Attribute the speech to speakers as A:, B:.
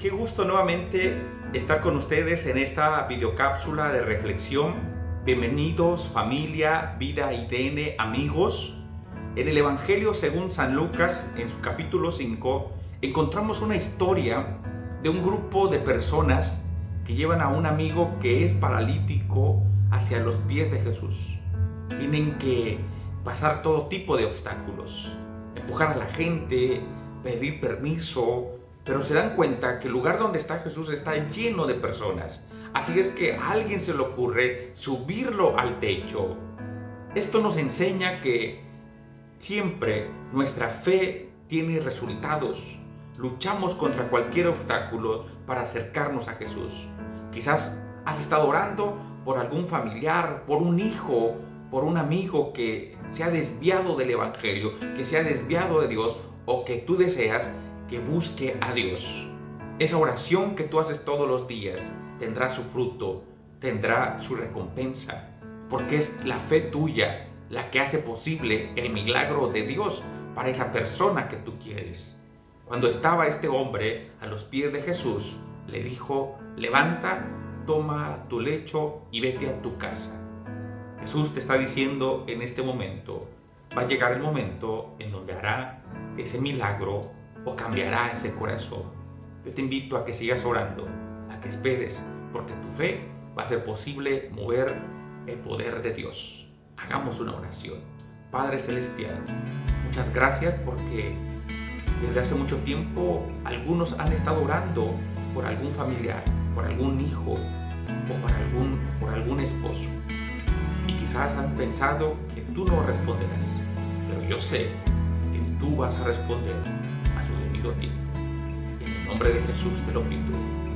A: Qué gusto nuevamente estar con ustedes en esta videocápsula de reflexión. Bienvenidos familia, vida IDN, amigos. En el Evangelio según San Lucas, en su capítulo 5, encontramos una historia de un grupo de personas que llevan a un amigo que es paralítico hacia los pies de Jesús. Tienen que pasar todo tipo de obstáculos, empujar a la gente, pedir permiso, pero se dan cuenta que el lugar donde está Jesús está lleno de personas. Así es que a alguien se le ocurre subirlo al techo. Esto nos enseña que siempre nuestra fe tiene resultados. Luchamos contra cualquier obstáculo para acercarnos a Jesús. Quizás has estado orando por algún familiar, por un hijo, por un amigo que se ha desviado del Evangelio, que se ha desviado de Dios o que tú deseas que busque a Dios. Esa oración que tú haces todos los días tendrá su fruto, tendrá su recompensa, porque es la fe tuya la que hace posible el milagro de Dios para esa persona que tú quieres. Cuando estaba este hombre a los pies de Jesús, le dijo, levanta, toma tu lecho y vete a tu casa. Jesús te está diciendo en este momento, va a llegar el momento en donde hará ese milagro o cambiará ese corazón. Yo te invito a que sigas orando, a que esperes, porque tu fe va a ser posible mover el poder de Dios. Hagamos una oración. Padre Celestial, muchas gracias porque desde hace mucho tiempo algunos han estado orando por algún familiar, por algún hijo o por algún, por algún esposo. Y quizás han pensado que tú no responderás, pero yo sé que tú vas a responder En el nombre de Jesús te lo pido.